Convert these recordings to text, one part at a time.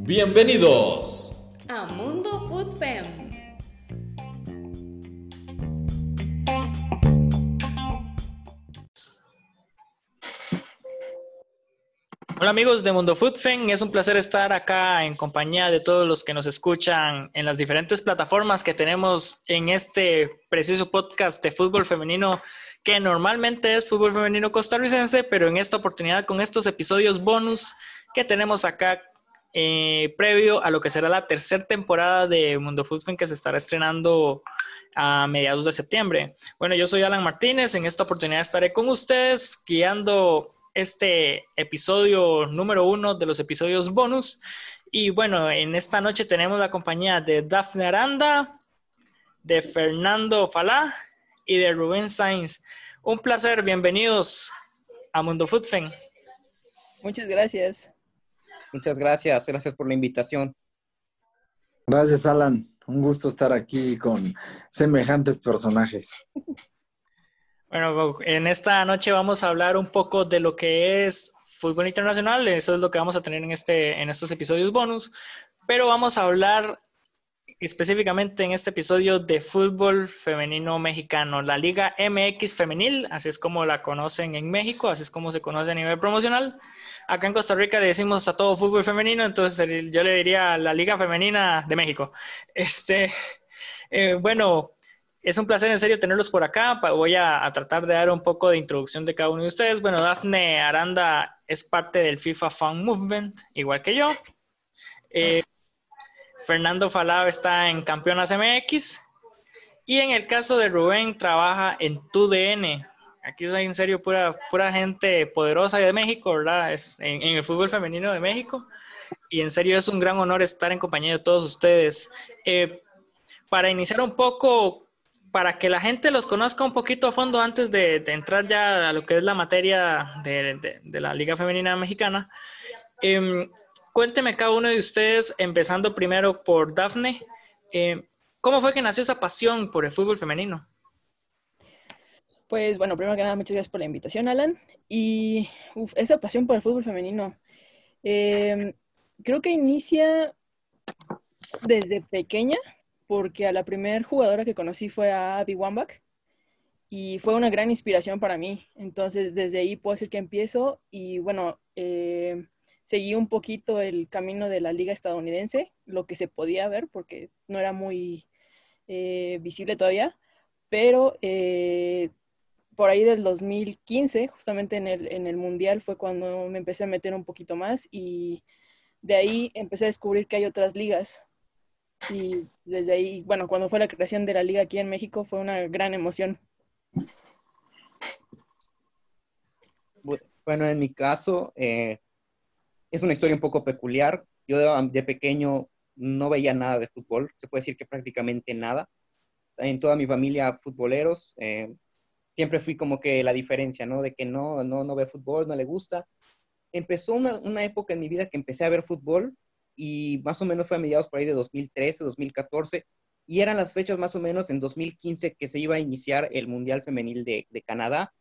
Bienvenidos a Mundo Food Fem. Hola amigos de Mundo Food Fem, es un placer estar acá en compañía de todos los que nos escuchan en las diferentes plataformas que tenemos en este preciso podcast de fútbol femenino que normalmente es fútbol femenino costarricense, pero en esta oportunidad con estos episodios bonus que tenemos acá eh, previo a lo que será la tercera temporada de Mundo Fútbol que se estará estrenando a mediados de septiembre. Bueno, yo soy Alan Martínez, en esta oportunidad estaré con ustedes guiando este episodio número uno de los episodios bonus. Y bueno, en esta noche tenemos la compañía de Dafne Aranda, de Fernando Falá y de Rubén Sainz. Un placer, bienvenidos a Mundo Fútbol. Muchas gracias. Muchas gracias, gracias por la invitación. Gracias, Alan. Un gusto estar aquí con semejantes personajes. Bueno, en esta noche vamos a hablar un poco de lo que es fútbol internacional. Eso es lo que vamos a tener en, este, en estos episodios bonus. Pero vamos a hablar específicamente en este episodio de fútbol femenino mexicano, la Liga MX femenil, así es como la conocen en México, así es como se conoce a nivel promocional. Acá en Costa Rica le decimos a todo fútbol femenino, entonces yo le diría la Liga Femenina de México. Este, eh, bueno, es un placer en serio tenerlos por acá. Voy a, tratar de dar un poco de introducción de cada uno de ustedes. Bueno, Dafne Aranda es parte del FIFA Fan Movement, igual que yo. Eh, Fernando Falab está en Campeonas MX. Y en el caso de Rubén, trabaja en TUDN. Aquí hay en serio pura, pura gente poderosa de México, ¿verdad? En, el fútbol femenino de México. Y en serio es un gran honor estar en compañía de todos ustedes. Eh, para iniciar un poco, para que la gente los conozca un poquito a fondo antes de, entrar ya a lo que es la materia de, la Liga Femenina Mexicana, eh, cuénteme cada uno de ustedes, empezando primero por Dafne, eh, ¿cómo fue que nació esa pasión por el fútbol femenino? Pues bueno, primero que nada, muchas gracias por la invitación, Alan. Y esa pasión por el fútbol femenino, em, creo que inicia desde pequeña, porque a la primera jugadora que conocí fue a Abby Wambach y fue una gran inspiración para mí. Entonces, desde ahí puedo decir que empiezo y bueno, eh, seguí un poquito el camino de la liga estadounidense, lo que se podía ver porque no era muy eh, visible todavía, pero eh, por ahí del 2015, justamente en el, en el Mundial, fue cuando me empecé a meter un poquito más y de ahí empecé a descubrir que hay otras ligas. Y desde ahí, bueno, cuando fue la creación de la liga aquí en México, fue una gran emoción. Bueno, en mi caso, eh, es una historia un poco peculiar. Yo de, pequeño no veía nada de fútbol, se puede decir que prácticamente nada. En toda mi familia futboleros, eh, siempre fui como que la diferencia, ¿no? De que no, no, no ve fútbol, no le gusta. Empezó una, época en mi vida que empecé a ver fútbol y más o menos fue a mediados por ahí de 2013, 2014, y eran las fechas más o menos en 2015 que se iba a iniciar el Mundial Femenil de, de Canadá,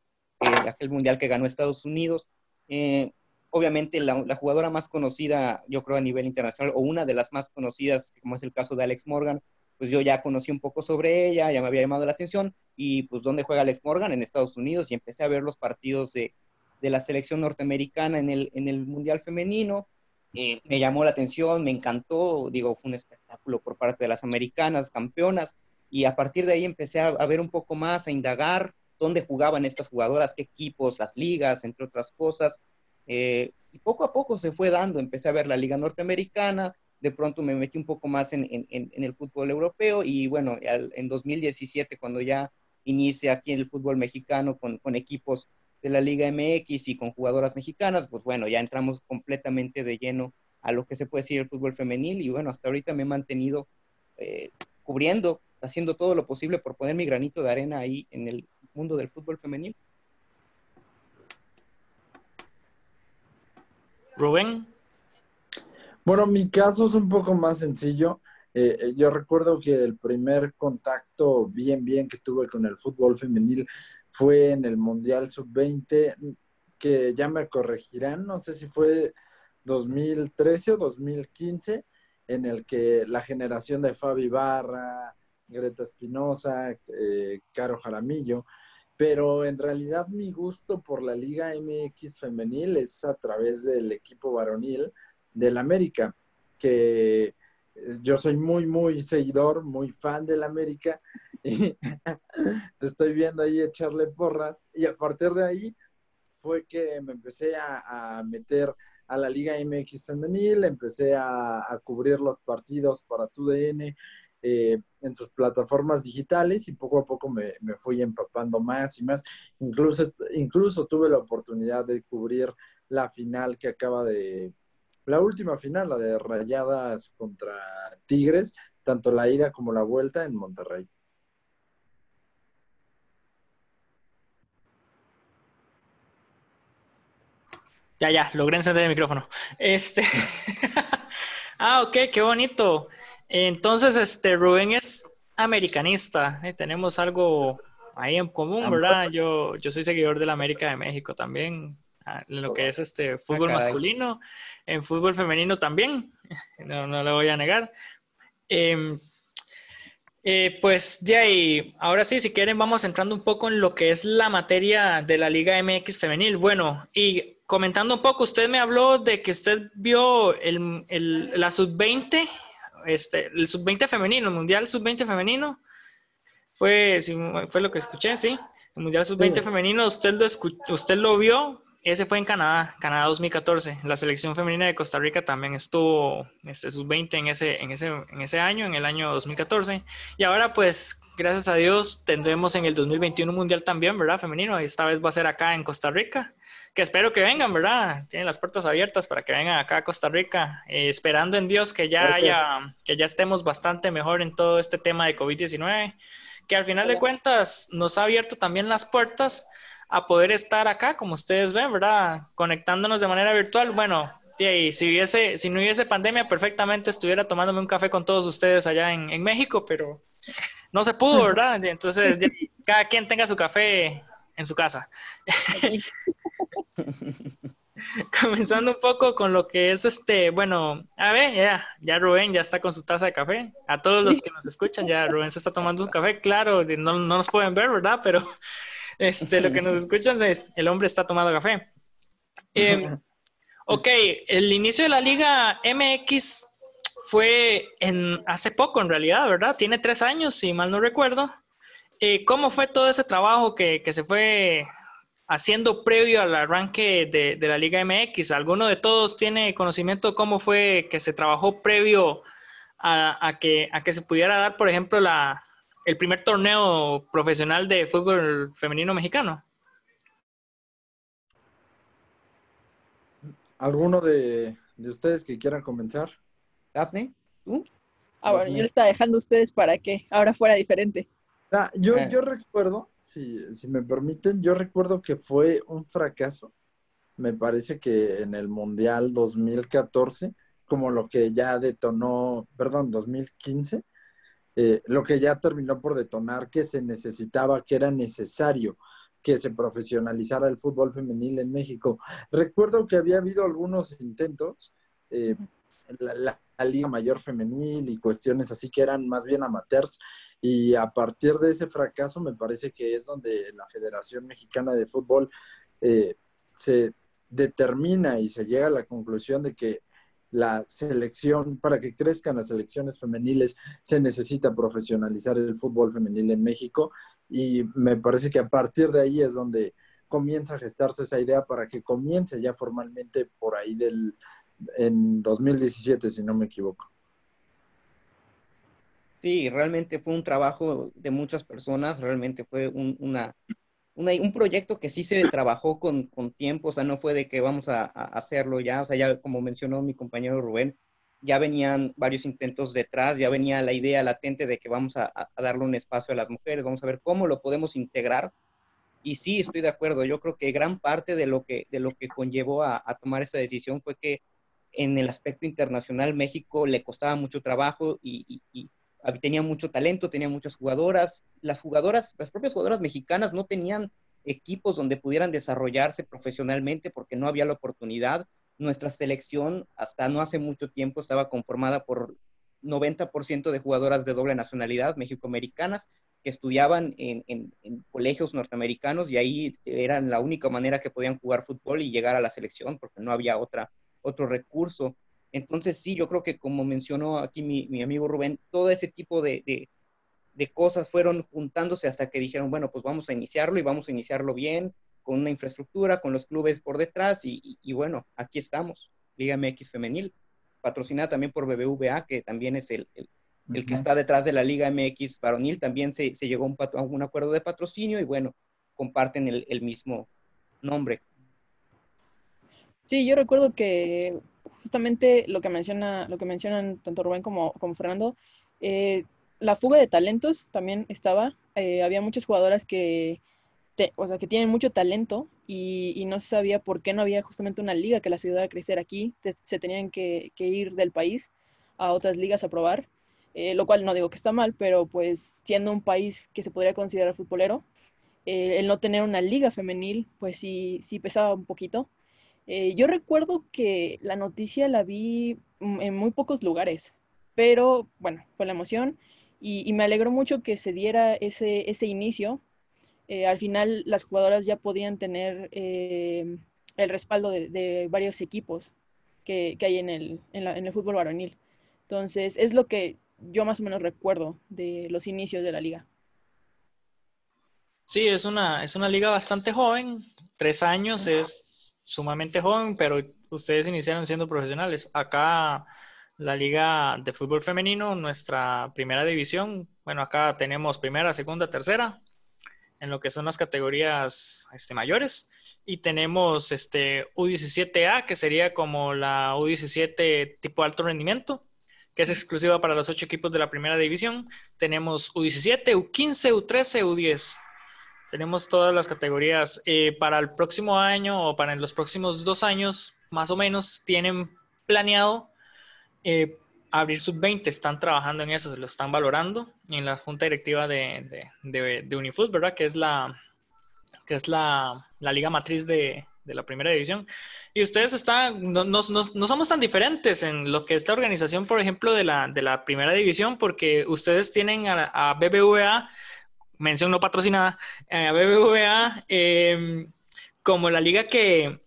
eh, aquel Mundial que ganó Estados Unidos. Eh, obviamente la, jugadora más conocida, yo creo a nivel internacional, o una de las más conocidas, como es el caso de Alex Morgan, pues yo ya conocí un poco sobre ella, ya me había llamado la atención, y pues ¿dónde juega Alex Morgan? En Estados Unidos, y empecé a ver los partidos de, de la selección norteamericana en el, en el Mundial Femenino, eh, me llamó la atención, me encantó, digo, fue un espectáculo por parte de las americanas, campeonas, y a partir de ahí empecé a, a ver un poco más, a indagar dónde jugaban estas jugadoras, qué equipos, las ligas, entre otras cosas, eh, y poco a poco se fue dando, empecé a ver la liga norteamericana, de pronto me metí un poco más en, el fútbol europeo y bueno, en 2017 cuando ya inicia aquí en el fútbol mexicano con, equipos de la Liga MX y con jugadoras mexicanas, pues bueno, ya entramos completamente de lleno a lo que se puede decir el fútbol femenil y bueno, hasta ahorita me he mantenido eh, cubriendo, haciendo todo lo posible por poner mi granito de arena ahí en el mundo del fútbol femenil. Rubén. Bueno, mi caso es un poco más sencillo. Eh, eh, yo recuerdo que el primer contacto bien, bien que tuve con el fútbol femenil fue en el Mundial Sub-20. que ya me corregirán, no sé si fue 2013 o 2015, en el que la generación de Fabi Barra, Greta Espinosa, eh, Caro Jaramillo, pero en realidad mi gusto por la Liga MX femenil es a través del equipo varonil del América, que yo soy muy, muy seguidor, muy fan del América, y estoy viendo ahí echarle porras, y a partir de ahí fue que me empecé a, meter a la Liga MX femenil, empecé a, a cubrir los partidos para TUDN, eh, en sus plataformas digitales y poco a poco me, fui empapando más y más. Incluso, incluso tuve la oportunidad de cubrir la final que acaba de, la última final, la de Rayadas contra Tigres, tanto la ida como la vuelta en Monterrey. Ya, ya, logré encender el micrófono. Este. ah, ok, qué bonito. Entonces, este Rubén es americanista. ¿eh? tenemos algo ahí en común, ah, ¿verdad? Yo, yo soy seguidor de la América de México también, ah, en lo que es este ah, fútbol masculino, en fútbol femenino también, no, no le voy a negar. Em, eh, pues de ahí, ahora sí, si quieren, vamos entrando un poco en lo que es la materia de la Liga MX femenil. Bueno, y comentando un poco, usted me habló de que usted vio el, el, la sub-20 este, el sub-20 femenino, el Mundial sub-20 femenino, fue, fue lo que escuché, sí. El Mundial sub-20 femenino, usted lo, usted lo vio, ese fue en Canadá, Canadá 2014. La selección femenina de Costa Rica también estuvo este, sub-20 en ese, en, ese, en ese año, en el año 2014. Y ahora, pues, gracias a Dios, tendremos en el 2021 Mundial también, ¿verdad? Femenino. Y esta vez va a ser acá en Costa Rica que espero que vengan, ¿verdad? Tienen las puertas abiertas para que vengan acá a Costa Rica, eh, esperando en Dios que ya haya, que ya estemos bastante mejor en todo este tema de COVID-19, que al final de cuentas nos ha abierto también las puertas a poder estar acá, como ustedes ven, ¿verdad? Conectándonos de manera virtual. Bueno, y si, hubiese, si no hubiese pandemia, perfectamente estuviera tomándome un café con todos ustedes allá en, en México, pero no se pudo, ¿verdad? Entonces, cada quien tenga su café en su casa. Comenzando un poco con lo que es este, bueno, a ver, ya, ya Rubén ya está con su taza de café. A todos los que nos escuchan, ya Rubén se está tomando un café, claro, no, no nos pueden ver, ¿verdad? Pero este, lo que nos escuchan es, el hombre está tomando café. Em, ok, el inicio de la Liga MX fue en, hace poco, en realidad, ¿verdad? Tiene tres años, si mal no recuerdo. Eh, ¿Cómo fue todo ese trabajo que, que se fue haciendo previo al arranque de, la Liga MX? ¿Alguno de todos tiene conocimiento de cómo fue que se trabajó previo a, que, a que se pudiera dar, por ejemplo, la, el primer torneo profesional de fútbol femenino mexicano? ¿Alguno de, ustedes que quieran comenzar? Daphne, ¿tú? Ah, bueno, yo le estaba dejando a ustedes para que ahora fuera diferente. Ah, yo, eh. yo recuerdo, si, si me permiten, yo recuerdo que fue un fracaso. Me parece que en el Mundial 2014, como lo que ya detonó, perdón, 2015, eh, lo que ya terminó por detonar que se necesitaba, que era necesario que se profesionalizara el fútbol femenil en México. Recuerdo que había habido algunos intentos, eh, la, Liga Mayor Femenil y cuestiones así que eran más bien amateurs. Y a partir de ese fracaso me parece que es donde la Federación Mexicana de Fútbol eh, se determina y se llega a la conclusión de que la selección, para que crezcan las selecciones femeniles, se necesita profesionalizar el fútbol femenil en México y me parece que a partir de ahí es donde comienza a gestarse esa idea para que comience ya formalmente por ahí del en 2017, si no me equivoco. Sí, realmente fue un trabajo de muchas personas, realmente fue un, una, un proyecto que sí se trabajó con, con, tiempo, o sea, no fue de que vamos a, hacerlo ya, o sea, ya como mencionó mi compañero Rubén, ya venían varios intentos detrás, ya venía la idea latente de que vamos a, darle un espacio a las mujeres, vamos a ver cómo lo podemos integrar. Y sí, estoy de acuerdo, yo creo que gran parte de lo que, de lo que conllevó a, a tomar esa decisión fue que en el aspecto internacional México le costaba mucho trabajo y, tenía mucho talento, tenía muchas jugadoras. Las jugadoras, las propias jugadoras mexicanas no tenían equipos donde pudieran desarrollarse profesionalmente porque no había la oportunidad. Nuestra selección hasta no hace mucho tiempo estaba conformada por 90% de jugadoras de doble nacionalidad mexicoamericanas que estudiaban en, en, colegios norteamericanos y ahí eran la única manera que podían jugar fútbol y llegar a la selección porque no había otra, otro recurso. Entonces sí, yo creo que como mencionó aquí mi, mi amigo Rubén, todo ese tipo de, de, de, cosas fueron juntándose hasta que dijeron, bueno, pues vamos a iniciarlo y vamos a iniciarlo bien, con una infraestructura, con los clubes por detrás y, y, y bueno, aquí estamos, Liga MX Femenil, patrocinada también por BBVA, que también es el, el, el que está detrás de la Liga MX varonil, también se, se llegó a un, acuerdo de patrocinio y bueno, comparten el, el mismo nombre. Sí, yo recuerdo que justamente lo que menciona, lo que mencionan tanto Rubén como, Fernando, eh, la fuga de talentos también estaba. Eh, había muchas jugadoras que, o sea, que tienen mucho talento y, no se sabía por qué no había justamente una liga que las ayudara a crecer aquí. Se tenían que, ir del país a otras ligas a probar, eh, lo cual no digo que está mal, pero pues siendo un país que se podría considerar futbolero, el no tener una liga femenil, pues sí, sí pesaba un poquito. Eh, yo recuerdo que la noticia la vi en muy pocos lugares, pero bueno, fue la emoción y, y me alegró mucho que se diera ese, ese inicio. Eh, al final las jugadoras ya podían tener eh, el respaldo de, de, varios equipos que, que hay en el, en, la, en el fútbol varonil. Entonces, es lo que yo más o menos recuerdo de los inicios de la liga. Sí, es una, es una liga bastante joven, tres años es sumamente joven, pero ustedes iniciaron siendo profesionales. Acá la liga de fútbol femenino, nuestra primera división, bueno, acá tenemos primera, segunda, tercera, en lo que son las categorías este, mayores. Y tenemos este U17A, que sería como la U17 tipo alto rendimiento, que es exclusiva para los ocho equipos de la primera división. Tenemos U17, U15, U13, U10. Tenemos todas las categorías. Eh, para el próximo año o para los próximos dos años, más o menos, tienen planeado eh, abrir sub-20. Están trabajando en eso, se lo están valorando en la junta directiva de, de, de, de Unifood, ¿verdad? Que es la, que es la, la liga matriz de, de, la primera división. Y ustedes están, no, no, no, no, somos tan diferentes en lo que es la organización, por ejemplo, de la, de la primera división, porque ustedes tienen a, a BBVA mención no patrocinada, a BBVA eh, como la liga que,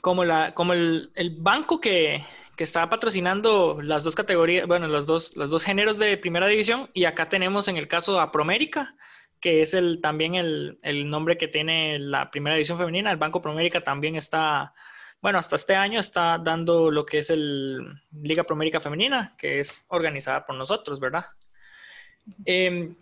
como, la, como el, el banco que, que, está patrocinando las dos categorías, bueno, los dos, los dos géneros de primera división, y acá tenemos en el caso a Promérica, que es el, también el, el nombre que tiene la primera división femenina, el Banco Promérica también está, bueno, hasta este año está dando lo que es el Liga Promérica Femenina, que es organizada por nosotros, ¿verdad? Eh,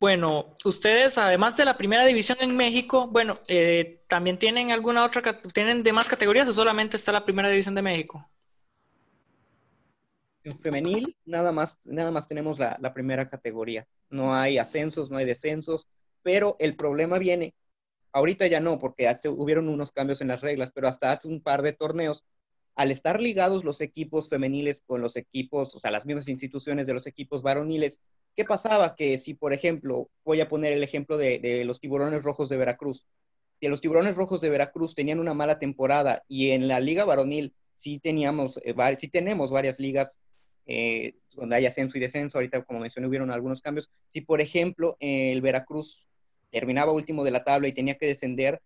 bueno, ustedes, además de la primera división en México, bueno, eh, ¿también tienen alguna otra, tienen demás categorías o solamente está la primera división de México? En femenil, nada más, nada más tenemos la, primera categoría. No hay ascensos, no hay descensos, pero el problema viene, ahorita ya no, porque hubieron unos cambios en las reglas, pero hasta hace un par de torneos, al estar ligados los equipos femeniles con los equipos, o sea, las mismas instituciones de los equipos varoniles, ¿Qué pasaba? Que si, por ejemplo, voy a poner el ejemplo de, los tiburones rojos de Veracruz, si los tiburones rojos de Veracruz tenían una mala temporada y en la liga varonil sí teníamos, eh, sí tenemos varias ligas eh, donde hay ascenso y descenso, ahorita como mencioné hubieron algunos cambios, si por ejemplo el Veracruz terminaba último de la tabla y tenía que descender,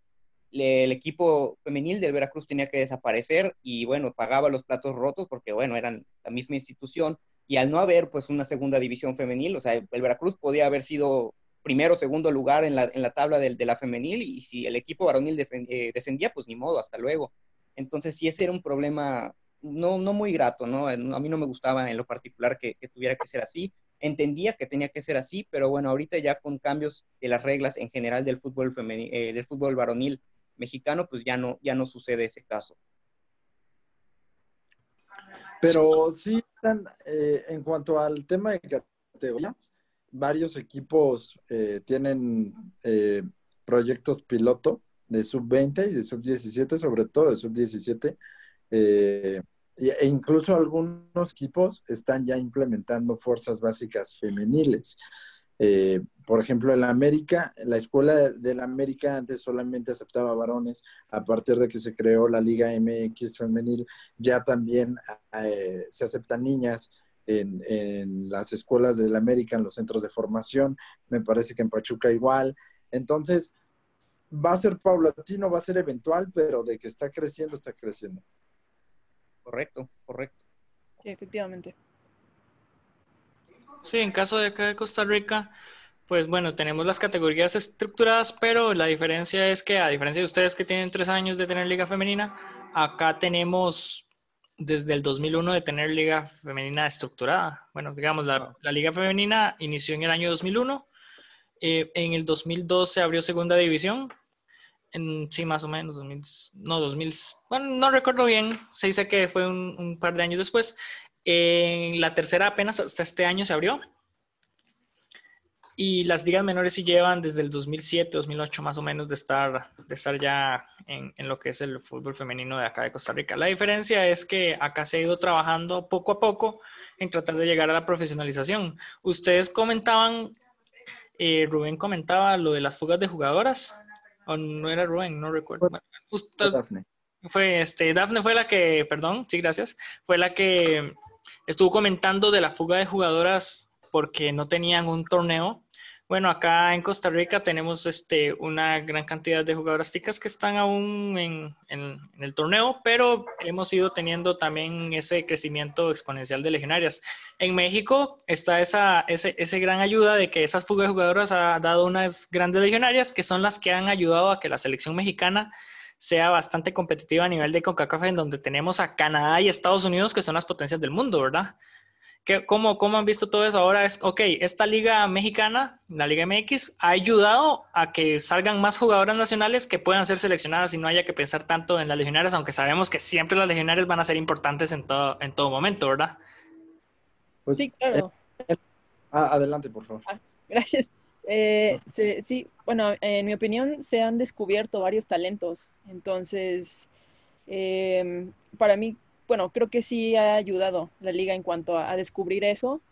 el equipo femenil del Veracruz tenía que desaparecer y bueno, pagaba los platos rotos porque bueno, eran la misma institución, y al no haber pues una segunda división femenil, o sea, el Veracruz podía haber sido primero o segundo lugar en la, en la tabla de, de, la femenil y si el equipo varonil eh, descendía, pues ni modo, hasta luego. Entonces sí ese era un problema no, no muy grato, ¿no? A mí no me gustaba en lo particular que, que tuviera que ser así. Entendía que tenía que ser así, pero bueno, ahorita ya con cambios de las reglas en general del fútbol, femenil, eh, del fútbol varonil mexicano, pues ya no, ya no sucede ese caso. Pero sí, eh, en cuanto al tema de categorías, varios equipos eh, tienen eh, proyectos piloto de sub-20 y de sub-17, sobre todo de sub-17. e incluso algunos equipos están ya implementando fuerzas básicas femeniles. Por ejemplo, en la América, la escuela de la América antes solamente aceptaba varones. A partir de que se creó la Liga MX femenil, ya también eh, se aceptan niñas en, en, las escuelas de la América, en los centros de formación. Me parece que en Pachuca igual. Entonces, va a ser paulatino, va a ser eventual, pero de que está creciendo, está creciendo. Correcto, correcto. Sí, efectivamente. Sí, en caso de acá de Costa Rica, pues bueno, tenemos las categorías estructuradas, pero la diferencia es que a diferencia de ustedes que tienen tres años de tener liga femenina, acá tenemos desde el 2001 de tener liga femenina estructurada. Bueno, digamos, la, liga femenina inició en el año 2001. Eh, en el 2002 se abrió segunda división. En, sí, más o menos, 2000, no, 2000, bueno, no recuerdo bien, se dice que fue un, un par de años después. En la tercera apenas hasta este año se abrió. Y las ligas menores sí llevan desde el 2007, 2008 más o menos de estar, de estar ya en, en, lo que es el fútbol femenino de acá de Costa Rica. La diferencia es que acá se ha ido trabajando poco a poco en tratar de llegar a la profesionalización. Ustedes comentaban, eh, Rubén comentaba lo de las fugas de jugadoras, o no era Rubén, no recuerdo. Usted, Dafne. Fue este, Dafne fue la que, perdón, sí, gracias, fue la que estuvo comentando de la fuga de jugadoras porque no tenían un torneo. Bueno, acá en Costa Rica tenemos este, una gran cantidad de jugadoras ticas que están aún en, en, el torneo, pero hemos ido teniendo también ese crecimiento exponencial de legionarias. En México está esa ese, ese gran ayuda de que esas fugas de jugadoras ha dado unas grandes legionarias que son las que han ayudado a que la selección mexicana sea bastante competitiva a nivel de CONCACAF, en donde tenemos a Canadá y Estados Unidos, que son las potencias del mundo, ¿verdad? ¿Qué, cómo, ¿Cómo han visto todo eso? Ahora es, ok, esta liga mexicana, la Liga MX, ha ayudado a que salgan más jugadoras nacionales que puedan ser seleccionadas y no haya que pensar tanto en las legionarias, aunque sabemos que siempre las legionarias van a ser importantes en todo, en todo momento, ¿verdad? Pues, sí, claro. Eh, ah, adelante, por favor. Ah, gracias. Eh, sí, bueno, en mi opinión se han descubierto varios talentos. Entonces, em, para mí, bueno, creo que sí ha ayudado la liga en cuanto a, descubrir eso.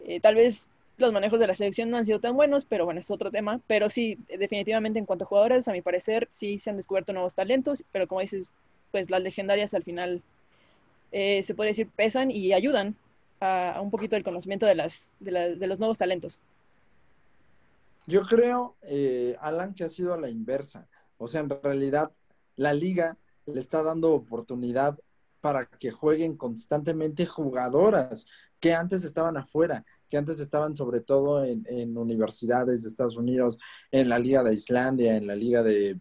Eh, tal vez los manejos de la selección no han sido tan buenos, pero bueno, es otro tema. Pero sí, definitivamente en cuanto a jugadores, a mi parecer, sí se han descubierto nuevos talentos, pero como dices, pues las legendarias al final eh, se puede decir pesan y ayudan a, un poquito el conocimiento de, las, de los nuevos talentos. Yo creo, eh, Alan, que ha sido a la inversa. O sea, en realidad la liga le está dando oportunidad para que jueguen constantemente jugadoras que antes estaban afuera, que antes estaban sobre todo en, universidades de Estados Unidos, en la Liga de Islandia, en la Liga de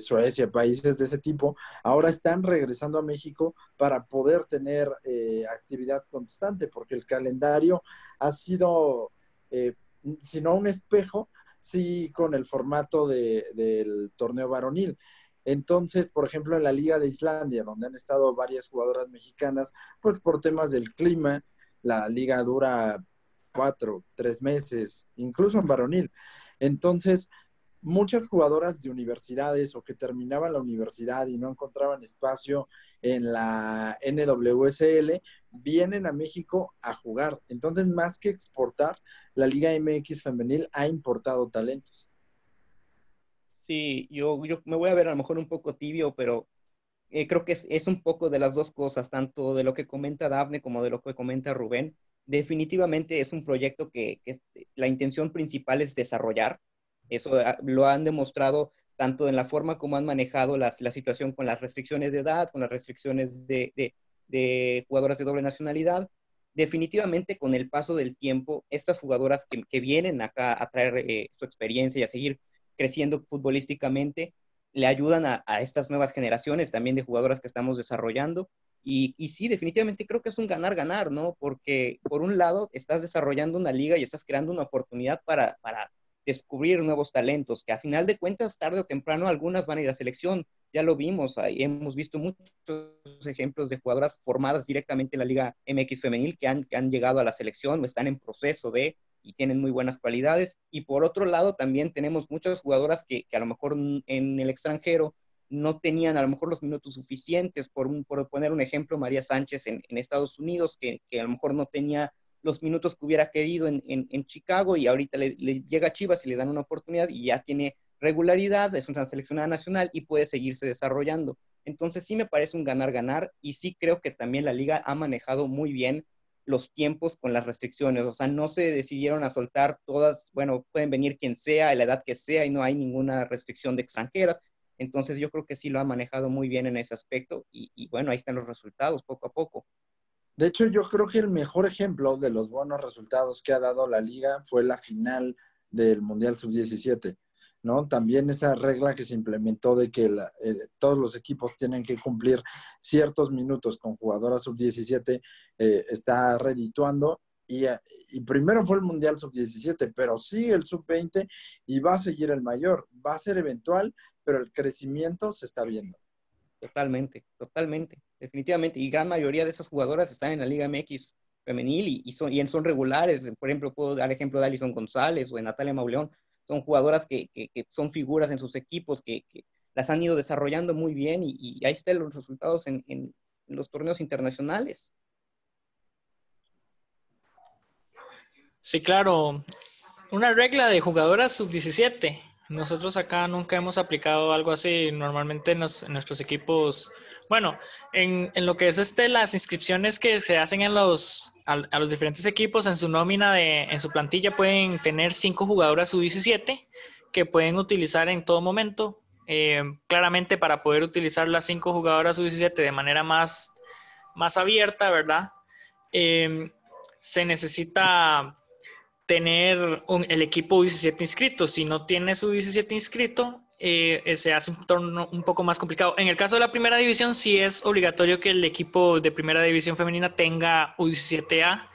Suecia, países de ese tipo, ahora están regresando a México para poder tener eh, actividad constante, porque el calendario ha sido eh, sino un espejo, sí, con el formato de, del torneo varonil. Entonces, por ejemplo, en la Liga de Islandia, donde han estado varias jugadoras mexicanas, pues por temas del clima, la liga dura cuatro, tres meses, incluso en varonil. Entonces, muchas jugadoras de universidades o que terminaban la universidad y no encontraban espacio en la NWSL, vienen a México a jugar. Entonces, más que exportar, la Liga MX femenil ha importado talentos. Sí, yo, yo me voy a ver a lo mejor un poco tibio, pero eh, creo que es, un poco de las dos cosas, tanto de lo que comenta Dafne como de lo que comenta Rubén. Definitivamente es un proyecto que, que la intención principal es desarrollar. Eso ah, lo han demostrado tanto en la forma como han manejado la situación con las restricciones de edad, con las restricciones de, de, de jugadoras de doble nacionalidad, definitivamente con el paso del tiempo, estas jugadoras que, vienen acá a traer eh, su experiencia y a seguir creciendo futbolísticamente, le ayudan a, estas nuevas generaciones también de jugadoras que estamos desarrollando. Y, sí, definitivamente creo que es un ganar-ganar, ¿no? Porque por un lado estás desarrollando una liga y estás creando una oportunidad para, para descubrir nuevos talentos, que a final de cuentas, tarde o temprano, algunas van a ir a selección, ya lo vimos, ahí hemos visto muchos ejemplos de jugadoras formadas directamente en la Liga MX femenil que han, han llegado a la selección o están en proceso de y tienen muy buenas cualidades. Y por otro lado, también tenemos muchas jugadoras que, que a lo mejor en el extranjero no tenían a lo mejor los minutos suficientes, por, por poner un ejemplo, María Sánchez en, en Estados Unidos, que, que, a lo mejor no tenía los minutos que hubiera querido en, Chicago y ahorita le, llega a Chivas y le dan una oportunidad y ya tiene regularidad, es una seleccionada nacional y puede seguirse desarrollando. Entonces sí me parece un ganar-ganar y sí creo que también la liga ha manejado muy bien los tiempos con las restricciones, o sea, no se decidieron a soltar todas, bueno, pueden venir quien sea, a la edad que sea y no hay ninguna restricción de extranjeras. Entonces yo creo que sí lo ha manejado muy bien en ese aspecto y, y bueno, ahí están los resultados poco a poco. De hecho, yo creo que el mejor ejemplo de los buenos resultados que ha dado la liga fue la final del Mundial Sub-17. ¿No? También esa regla que se implementó de que todos los equipos tienen que cumplir ciertos minutos con jugadoras sub-17 eh, está redituando. Y, y, primero fue el Mundial sub-17, pero sigue el sub-20 y va a seguir el mayor. Va a ser eventual, pero el crecimiento se está viendo. Totalmente, totalmente, definitivamente. Y gran mayoría de esas jugadoras están en la Liga MX femenil y, son, y son regulares. Por ejemplo, puedo dar ejemplo de Alison González o de Natalia Mauleón son jugadoras que, son figuras en sus equipos, que, las han ido desarrollando muy bien y, ahí están los resultados en, los torneos internacionales. Sí, claro. Una regla de jugadoras sub-17. Nosotros acá nunca hemos aplicado algo así. Normalmente en nuestros equipos bueno, en, lo que es este, las inscripciones que se hacen en los, a, los diferentes equipos en su nómina, de, en su plantilla, pueden tener cinco jugadoras sub-17 que pueden utilizar en todo momento. Eh, claramente para poder utilizar las cinco jugadoras sub-17 de manera más, más abierta, ¿verdad? Eh, se necesita tener el equipo 17 inscrito. Si no tiene su 17 inscrito, eh, se hace un torneo un poco más complicado. En el caso de la primera división, sí es obligatorio que el equipo de primera división femenina tenga U17A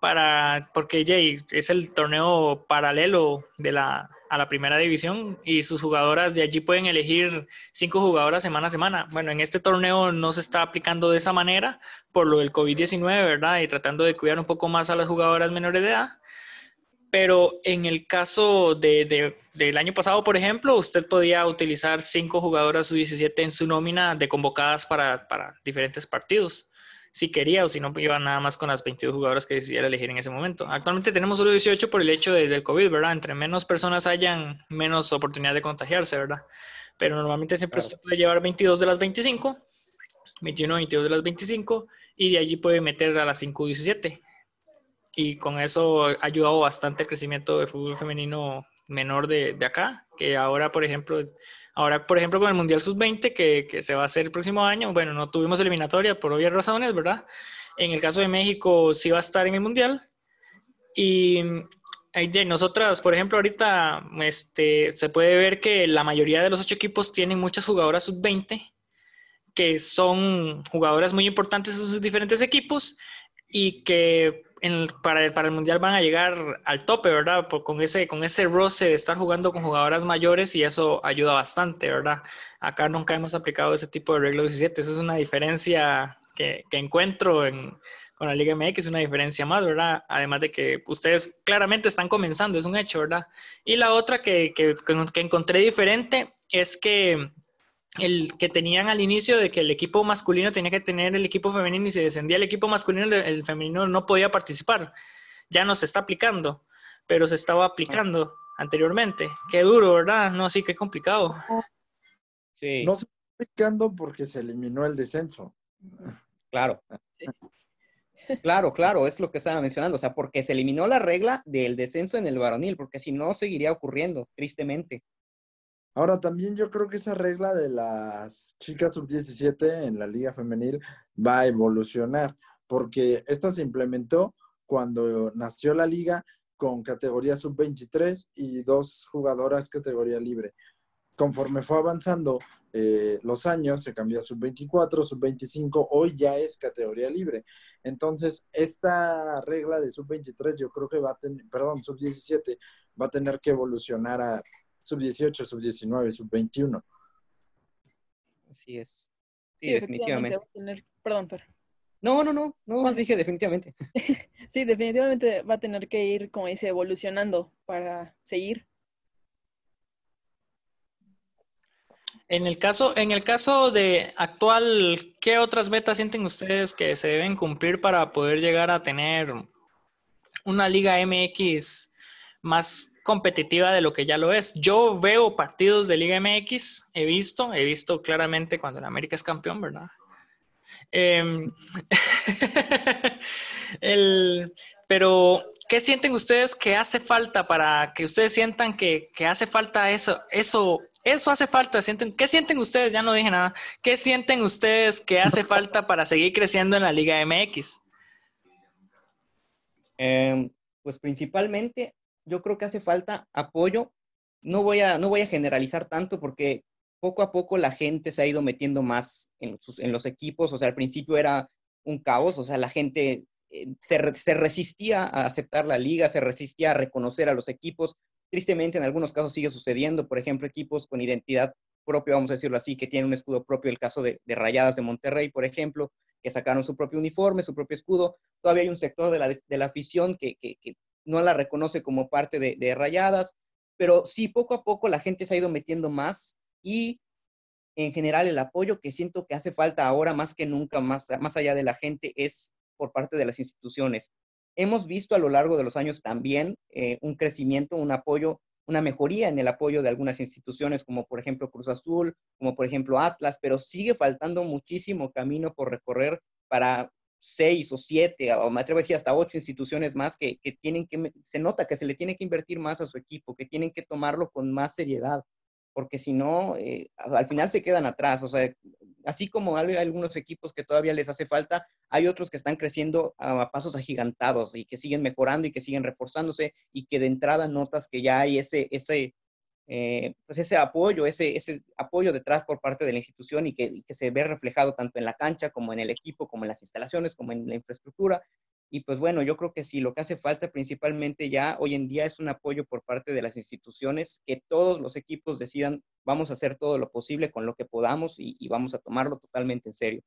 para, porque Jay, es el torneo paralelo de la, a la primera división y sus jugadoras de allí pueden elegir cinco jugadoras semana a semana. Bueno, en este torneo no se está aplicando de esa manera por lo del COVID-19, ¿verdad? Y tratando de cuidar un poco más a las jugadoras menores de edad pero en el caso de, del año pasado, por ejemplo, usted podía utilizar cinco jugadoras sub-17 en su nómina de convocadas para, para, diferentes partidos, si quería o si no, iba nada más con las 22 jugadoras que decidiera elegir en ese momento. Actualmente tenemos solo 18 por el hecho del COVID, ¿verdad? Entre menos personas hayan, menos oportunidad de contagiarse, ¿verdad? Pero normalmente siempre se puede llevar 22 de las 25, 21, 22 de las 25, y de allí puede meter a las 5 17 y con eso ha ayudado bastante el crecimiento del fútbol femenino menor de, de, acá, que ahora, por ejemplo, ahora, por ejemplo, con el Mundial Sub-20 que, que, se va a hacer el próximo año, bueno, no tuvimos eliminatoria por obvias razones, ¿verdad? En el caso de México sí va a estar en el Mundial. Y nosotras, por ejemplo, ahorita este, se puede ver que la mayoría de los ocho equipos tienen muchas jugadoras Sub-20 que son jugadoras muy importantes en sus diferentes equipos y que para, el, para el Mundial van a llegar al tope, ¿verdad? con, ese, con ese roce de estar jugando con jugadoras mayores y eso ayuda bastante, ¿verdad? Acá nunca hemos aplicado ese tipo de regla 17. Esa es una diferencia que, encuentro en, con la Liga MX, una diferencia más, ¿verdad? Además de que ustedes claramente están comenzando, es un hecho, ¿verdad? Y la otra que, que, que encontré diferente es que el que tenían al inicio de que el equipo masculino tenía que tener el equipo femenino y si descendía el equipo masculino, el femenino no podía participar. Ya no se está aplicando, pero se estaba aplicando anteriormente. Qué duro, ¿verdad? No, sí, qué complicado. Sí. No se está aplicando porque se eliminó el descenso. Claro. Claro, claro, es lo que estaba mencionando, o sea, porque se eliminó la regla del descenso en el varonil, porque si no seguiría ocurriendo, tristemente. Ahora también yo creo que esa regla de las chicas sub-17 en la liga femenil va a evolucionar, porque esta se implementó cuando nació la liga con categoría sub-23 y dos jugadoras categoría libre. Conforme fue avanzando eh, los años, se cambió a sub-24, sub-25, hoy ya es categoría libre. Entonces, esta regla de sub-23 yo creo que va a tener, perdón, sub-17 va a tener que evolucionar a sub-18, sub-19, sub-21. Así es. Sí, definitivamente. Perdón, Fer. No, no, no, no más dije definitivamente. sí, definitivamente va a tener que ir, como dice, evolucionando para seguir. En el caso, en el caso de actual, ¿qué otras metas sienten ustedes que se deben cumplir para poder llegar a tener una Liga MX más competitiva de lo que ya lo es. Yo veo partidos de Liga MX, he visto, he visto claramente cuando el América es campeón, ¿verdad? Em, pero, ¿qué sienten ustedes que hace falta para que ustedes sientan que, que hace falta eso, eso, eso hace falta? ¿Sienten, ¿Qué sienten ustedes? Ya no dije nada. ¿Qué sienten ustedes que hace falta para seguir creciendo en la Liga MX? Em, pues principalmente yo creo que hace falta apoyo. No voy a, no voy a generalizar tanto porque poco a poco la gente se ha ido metiendo más en, los equipos. O sea, al principio era un caos, o sea, la gente eh, se, se, resistía a aceptar la liga, se resistía a reconocer a los equipos. Tristemente, en algunos casos sigue sucediendo, por ejemplo, equipos con identidad propia, vamos a decirlo así, que tienen un escudo propio, el caso de, de Rayadas de Monterrey, por ejemplo, que sacaron su propio uniforme, su propio escudo. Todavía hay un sector de la, de la afición que, que, no la reconoce como parte de, Rayadas, pero sí, poco a poco la gente se ha ido metiendo más y en general el apoyo que siento que hace falta ahora más que nunca, más, más allá de la gente, es por parte de las instituciones. Hemos visto a lo largo de los años también eh, un crecimiento, un apoyo una mejoría en el apoyo de algunas instituciones, como por ejemplo Cruz Azul, como por ejemplo Atlas, pero sigue faltando muchísimo camino por recorrer para seis o siete, o me atrevo a decir hasta ocho instituciones más que, que tienen que, se nota que se le tiene que invertir más a su equipo, que tienen que tomarlo con más seriedad, porque si no, eh, al final se quedan atrás. O sea, así como hay algunos equipos que todavía les hace falta, hay otros que están creciendo a pasos agigantados y que siguen mejorando y que siguen reforzándose y que de entrada notas que ya hay ese, ese, eh, pues ese apoyo, ese, ese apoyo detrás por parte de la institución y que, que, se ve reflejado tanto en la cancha como en el equipo, como en las instalaciones, como en la infraestructura. Y pues bueno, yo creo que sí, lo que hace falta principalmente ya hoy en día es un apoyo por parte de las instituciones, que todos los equipos decidan, vamos a hacer todo lo posible con lo que podamos y vamos a tomarlo totalmente en serio.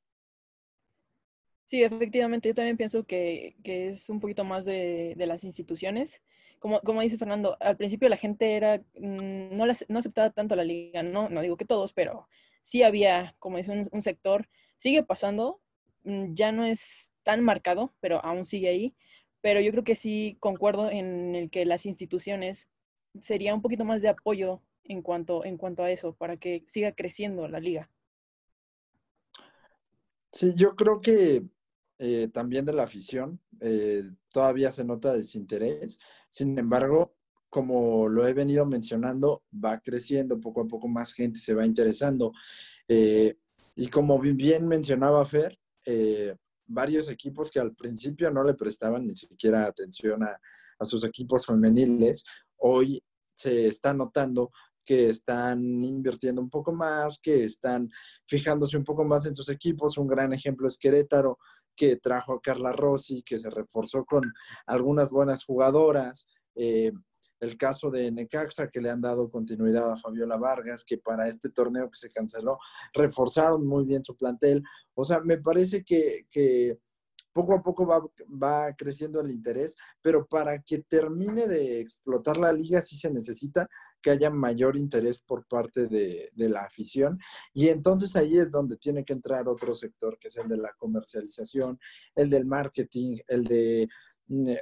Sí, efectivamente, yo también pienso que, que es un poquito más de, de las instituciones. Como, como, dice Fernando, al principio la gente era, mmm, no, las, no aceptaba tanto la liga, no, no digo que todos, pero sí había, como dice, un, un sector, sigue pasando, mmm, ya no es tan marcado, pero aún sigue ahí. Pero yo creo que sí concuerdo en el que las instituciones sería un poquito más de apoyo en cuanto, en cuanto a eso, para que siga creciendo la liga. Sí, yo creo que eh, también de la afición, eh, todavía se nota desinterés. Sin embargo, como lo he venido mencionando, va creciendo, poco a poco más gente se va interesando. Eh, y como bien mencionaba Fer, varios equipos que al principio no le prestaban ni siquiera atención a, a sus equipos femeniles, hoy se está notando que están invirtiendo un poco más, que están fijándose un poco más en sus equipos. Un gran ejemplo es Querétaro, que trajo a Carla Rossi, que se reforzó con algunas buenas jugadoras. Eh, el caso de Necaxa, que le han dado continuidad a Fabiola Vargas, que para este torneo que se canceló, reforzaron muy bien su plantel. O sea, me parece que, que poco a poco va, va, creciendo el interés, pero para que termine de explotar la liga sí se necesita que haya mayor interés por parte de, de, la afición. Y entonces ahí es donde tiene que entrar otro sector, que es el de la comercialización, el del marketing, el de mm,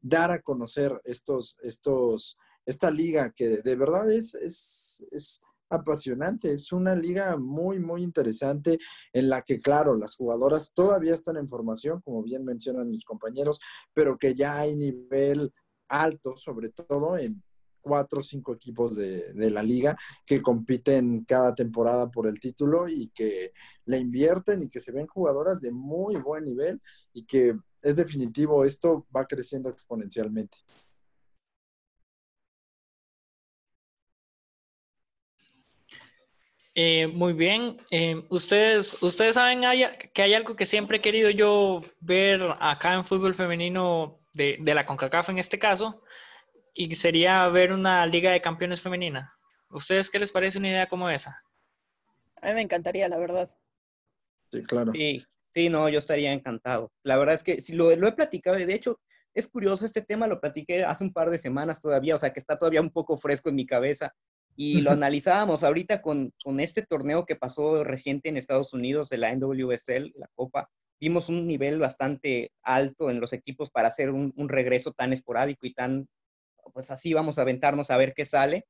dar a conocer estos, estos, esta liga que de verdad es, es, es apasionante. Es una liga muy, muy interesante en la que, claro, las jugadoras todavía están en formación, como bien mencionan mis compañeros, pero que ya hay nivel alto, sobre todo en cuatro o cinco equipos de, de, la liga que compiten cada temporada por el título y que le invierten y que se ven jugadoras de muy buen nivel y que es definitivo, esto va creciendo exponencialmente. Eh, muy bien. Eh, ustedes, ustedes saben que hay algo que siempre he querido yo ver acá en fútbol femenino de, de, la CONCACAF en este caso, y sería ver una Liga de Campeones femenina. ¿Ustedes qué les parece una idea como esa? A mí me encantaría, la verdad. Sí, claro. Sí, sí, no, yo estaría encantado. La verdad es que si lo, lo he platicado, de hecho, es curioso, este tema lo platiqué hace un par de semanas todavía, o sea que está todavía un poco fresco en mi cabeza y lo analizábamos ahorita con, con, este torneo que pasó reciente en Estados Unidos de la NWSL, la Copa, vimos un nivel bastante alto en los equipos para hacer un, un regreso tan esporádico y tan, pues así vamos a aventarnos a ver qué sale.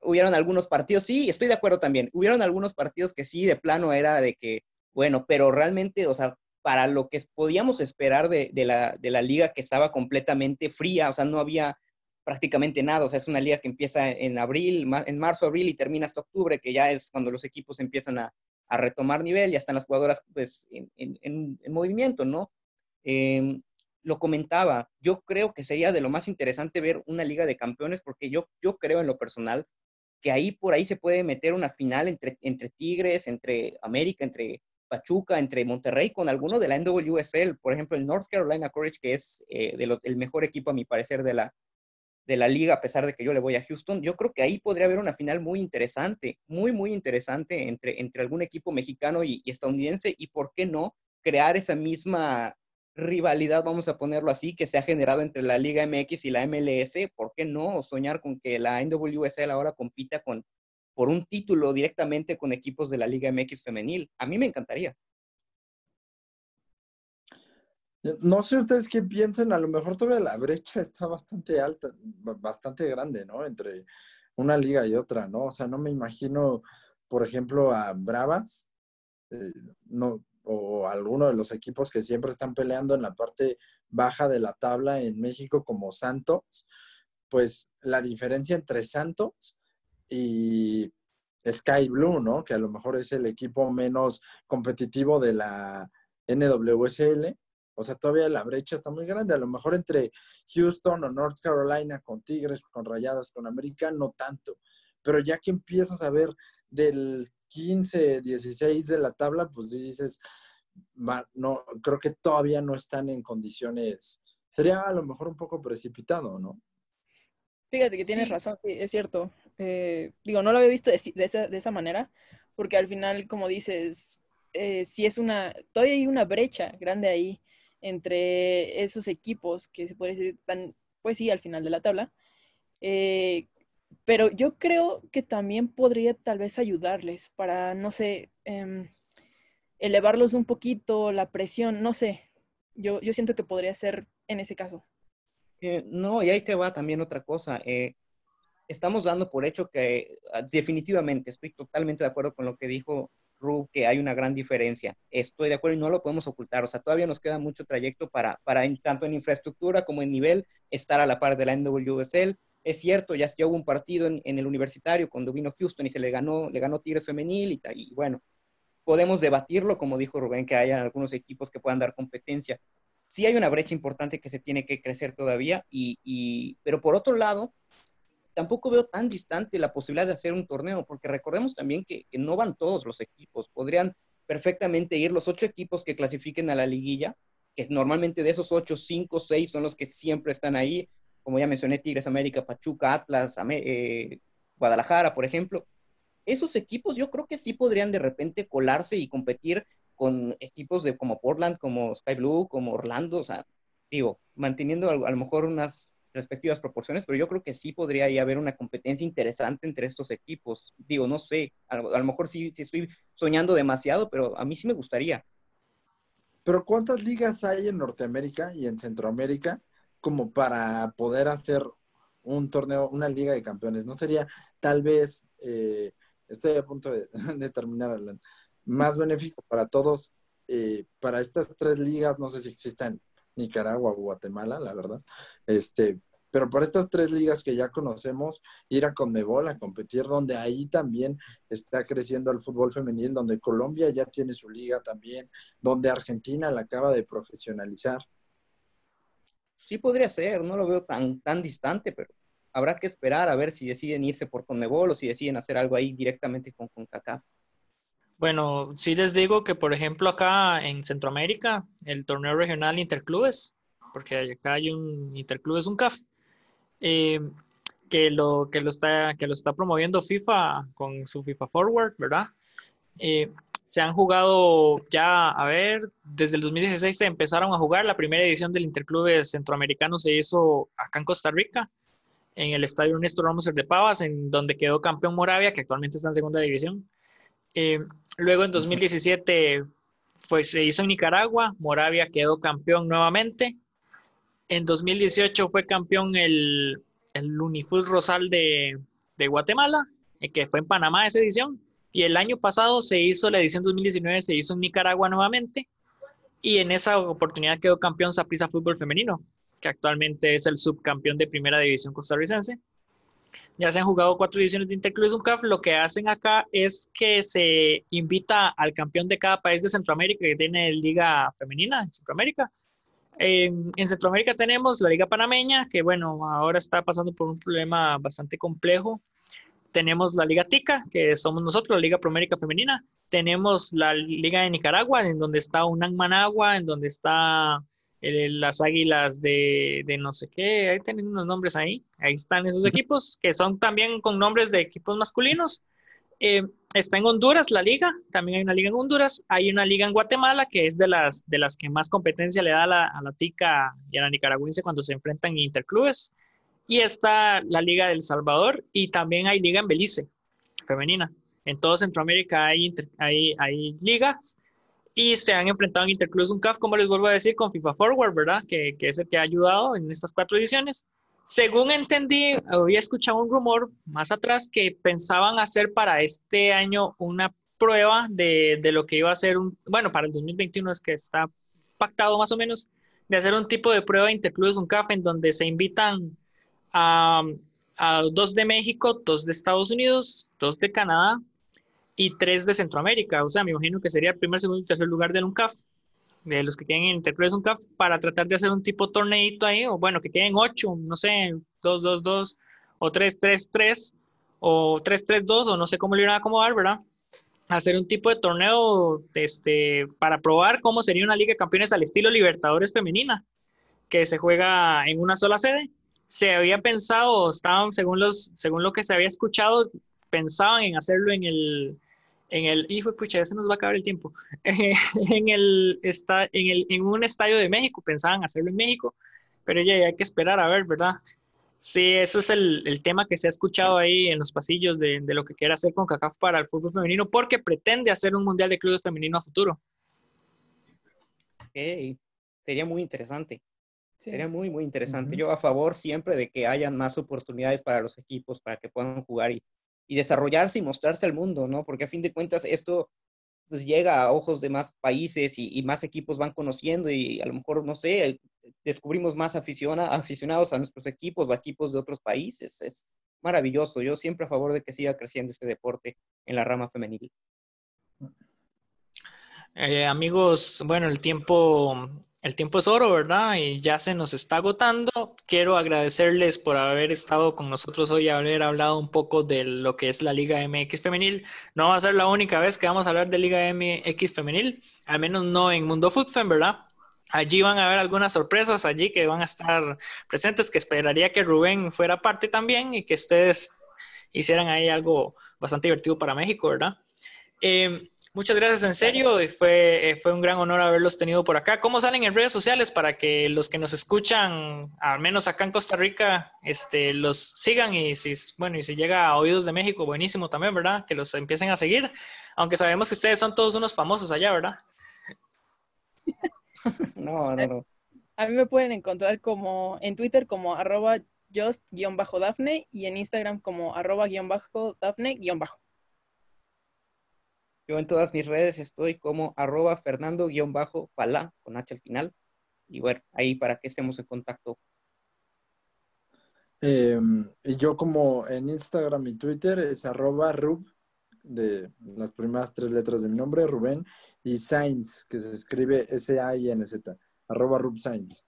Hubieron algunos partidos, sí, estoy de acuerdo también, hubieron algunos partidos que sí, de plano era de que, bueno, pero realmente, o sea, para lo que podíamos esperar de, de, la, de la liga que estaba completamente fría, o sea, no había prácticamente nada, o sea, es una liga que empieza en abril, en marzo, abril y termina hasta octubre, que ya es cuando los equipos empiezan a, a retomar nivel, ya están las jugadoras pues en, en, en movimiento, ¿no? Eh, lo comentaba, yo creo que sería de lo más interesante ver una liga de campeones porque yo, yo creo en lo personal que ahí por ahí se puede meter una final entre, entre Tigres, entre América, entre Pachuca, entre Monterrey, con alguno de la NWSL, por ejemplo, el North Carolina Courage, que es eh, de lo, el mejor equipo a mi parecer de la, de la liga, a pesar de que yo le voy a Houston, yo creo que ahí podría haber una final muy interesante, muy, muy interesante entre, entre algún equipo mexicano y, estadounidense, y por qué no crear esa misma rivalidad, vamos a ponerlo así, que se ha generado entre la Liga MX y la MLS, ¿por qué no soñar con que la NWSL ahora compita con, por un título directamente con equipos de la Liga MX femenil? A mí me encantaría. No sé ustedes qué piensan, a lo mejor todavía la brecha está bastante alta, bastante grande, ¿no? Entre una liga y otra, ¿no? O sea, no me imagino, por ejemplo, a Bravas, eh, no, o alguno de los equipos que siempre están peleando en la parte baja de la tabla en México como Santos, pues la diferencia entre Santos y Sky Blue, ¿no? Que a lo mejor es el equipo menos competitivo de la NWSL, o sea, todavía la brecha está muy grande. A lo mejor entre Houston o North Carolina con Tigres, con Rayadas, con América, no tanto. Pero ya que empiezas a ver del 15, 16 de la tabla, pues dices, va, no, creo que todavía no están en condiciones. Sería a lo mejor un poco precipitado, ¿no? Fíjate que tienes sí. razón, sí, es cierto. Eh, digo, no lo había visto de, de, esa, de, esa, manera, porque al final, como dices, eh, si es una, todavía hay una brecha grande ahí entre esos equipos que se puede decir están, pues sí, al final de la tabla. Eh, pero yo creo que también podría tal vez ayudarles para, no sé, eh, elevarlos un poquito, la presión, no sé. Yo, yo siento que podría ser en ese caso. Eh, no, y ahí te va también otra cosa. Eh, estamos dando por hecho que ah, definitivamente, estoy totalmente de acuerdo con lo que dijo Rub, que hay una gran diferencia. Estoy de acuerdo y no lo podemos ocultar. O sea, todavía nos queda mucho trayecto para, para tanto en infraestructura como en nivel, estar a la par de la NWSL. Es cierto, ya, ya hubo un partido en, en, el universitario cuando vino Houston y se le ganó, le ganó Tigres Femenil y, y bueno, podemos debatirlo, como dijo Rubén, que haya algunos equipos que puedan dar competencia. Sí hay una brecha importante que se tiene que crecer todavía, y, y, pero por otro lado, tampoco veo tan distante la posibilidad de hacer un torneo, porque recordemos también que, no van todos los equipos, podrían perfectamente ir los ocho equipos que clasifiquen a la liguilla, que normalmente de esos ocho, cinco, seis son los que siempre están ahí, como ya mencioné, Tigres América, Pachuca, Atlas, eh, Guadalajara, por ejemplo, esos equipos yo creo que sí podrían de repente colarse y competir con equipos de como Portland, como Sky Blue, como Orlando, o sea, digo, manteniendo a, a lo mejor unas respectivas proporciones, pero yo creo que sí podría haber una competencia interesante entre estos equipos. Digo, no sé, a, lo mejor sí, sí, estoy soñando demasiado, pero a mí sí me gustaría. Pero ¿cuántas ligas hay en Norteamérica y en Centroamérica como para poder hacer un torneo, una liga de campeones? ¿No sería tal vez eh, estoy a punto de, terminar. Más benéfico para todos, eh, para estas tres ligas, no sé si existan Nicaragua o Guatemala, la verdad, este, pero para estas tres ligas que ya conocemos, ir a Conmebol a competir, donde ahí también está creciendo el fútbol femenil, donde Colombia ya tiene su liga también, donde Argentina la acaba de profesionalizar. Sí podría ser, no lo veo tan, tan distante, pero habrá que esperar a ver si deciden irse por Conmebol o si deciden hacer algo ahí directamente con CONCACAF. Bueno, sí les digo que, por ejemplo, acá en Centroamérica, el torneo regional Interclubes, porque acá hay un Interclubes, un CAF, eh, que, lo, que, lo está, que lo está promoviendo FIFA con su FIFA Forward, ¿verdad? Eh, se han jugado ya, a ver, desde el 2016 se empezaron a jugar, la primera edición del Interclubes Centroamericano se hizo acá en Costa Rica, en el estadio Ernesto Ramos de Pavas, en donde quedó campeón Moravia, que actualmente está en segunda división. Eh, luego en 2017 pues se hizo en Nicaragua, Moravia quedó campeón nuevamente. En 2018 fue campeón el, el Unifut Rosal de, de Guatemala, eh, que fue en Panamá esa edición. Y el año pasado se hizo, la edición 2019 se hizo en Nicaragua nuevamente. Y en esa oportunidad quedó campeón Saprissa Fútbol Femenino, que actualmente es el subcampeón de primera división costarricense. Ya se han jugado cuatro ediciones de Interclubes UNCAF. Lo que hacen acá es que se invita al campeón de cada país de Centroamérica que tiene liga femenina en Centroamérica. en Centroamérica tenemos la Liga Panameña, que bueno, ahora está pasando por un problema bastante complejo tenemos la Liga Tica, que somos nosotros, la Liga Promérica Femenina. Tenemos la Liga de Nicaragua, en donde está Unang Managua, en donde está las Águilas de, de, no sé qué, ahí tienen unos nombres ahí. Ahí están esos equipos, que son también con nombres de equipos masculinos. Eh, está en Honduras la liga, también hay una liga en Honduras, hay una liga en Guatemala que es de las, de las que más competencia le da a la, a la tica y a la nicaragüense cuando se enfrentan en interclubes. Y está la Liga del Salvador y también hay Liga en Belice, femenina. En todo Centroamérica hay, hay, hay ligas y se han enfrentado en Interclubes UNCAF, como les vuelvo a decir, con FIFA Forward, ¿verdad? Que, que, es el que ha ayudado en estas cuatro ediciones. Según entendí, había escuchado un rumor más atrás que pensaban hacer para este año una prueba de, de lo que iba a ser un, bueno, para el 2021 es que está pactado más o menos, de hacer un tipo de prueba de Interclubes UNCAF en donde se invitan a, dos de México, dos de Estados Unidos, dos de Canadá y tres de Centroamérica. O sea, me imagino que sería el primer, segundo y tercer lugar del UNCAF, de los que queden en Interclubes UNCAF, para tratar de hacer un tipo torneito ahí, o bueno, que queden ocho, no sé, dos, dos, dos, o tres, tres, tres, o tres, tres, dos, o no sé cómo le iban a acomodar, ¿verdad? Hacer un tipo de torneo este, para probar cómo sería una Liga de Campeones al estilo Libertadores Femenina, que se juega en una sola sede se había pensado, estaban, según, los, según lo que se había escuchado, pensaban en hacerlo en el, en el, hijo de pucha, ya se nos va a acabar el tiempo, en, el, está, en, el, en un estadio de México, pensaban hacerlo en México, pero ya, hay que esperar a ver, ¿verdad? Sí, eso es el, el, tema que se ha escuchado ahí en los pasillos de, de, lo que quiere hacer con CACAF para el fútbol femenino, porque pretende hacer un mundial de clubes femenino a futuro. Hey, sería muy interesante. Sería muy, muy interesante. Yo a favor siempre de que hayan más oportunidades para los equipos, para que puedan jugar y, y, desarrollarse y mostrarse al mundo, ¿no? Porque a fin de cuentas esto pues llega a ojos de más países y, más equipos van conociendo y a lo mejor, no sé, descubrimos más aficiona, aficionados a nuestros equipos o equipos de otros países. Es maravilloso. Yo siempre a favor de que siga creciendo este deporte en la rama femenil. Eh, amigos, bueno, el tiempo, el tiempo es oro, ¿verdad? Y ya se nos está agotando. Quiero agradecerles por haber estado con nosotros hoy, haber hablado un poco de lo que es la Liga MX Femenil. No va a ser la única vez que vamos a hablar de Liga MX Femenil, al menos no en Mundo Footfem, ¿verdad? Allí van a haber algunas sorpresas allí que van a estar presentes, que esperaría que Rubén fuera parte también y que ustedes hicieran ahí algo bastante divertido para México, ¿verdad? Eh, Muchas gracias, en serio. Fue, eh, fue un gran honor haberlos tenido por acá. ¿Cómo salen en redes sociales para que los que nos escuchan, al menos acá en Costa Rica, este, los sigan? Y si, bueno, y si llega a oídos de México, buenísimo también, ¿verdad? Que los empiecen a seguir. Aunque sabemos que ustedes son todos unos famosos allá, ¿verdad? no, no, no. A mí me pueden encontrar como en Twitter como arroba just-dafne y en Instagram como arroba-dafne-bajo. Yo en todas mis redes estoy como arroba fernando-pala con H al final. Y bueno, ahí para que estemos en contacto. Em, yo como en Instagram y Twitter es arroba rub, de las primeras tres letras de mi nombre, Rubén, y Sainz, que se escribe S-A-I-N-Z, arroba rub Sainz.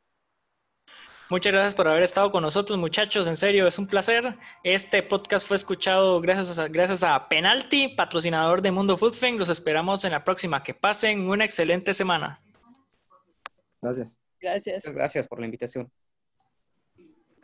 Muchas gracias por haber estado con nosotros, muchachos. En serio, es un placer. Este podcast fue escuchado gracias a, gracias a Penalty, patrocinador de Mundo Foodfing. Los esperamos en la próxima. Que pasen una excelente semana. Gracias. Gracias. Gracias por la invitación.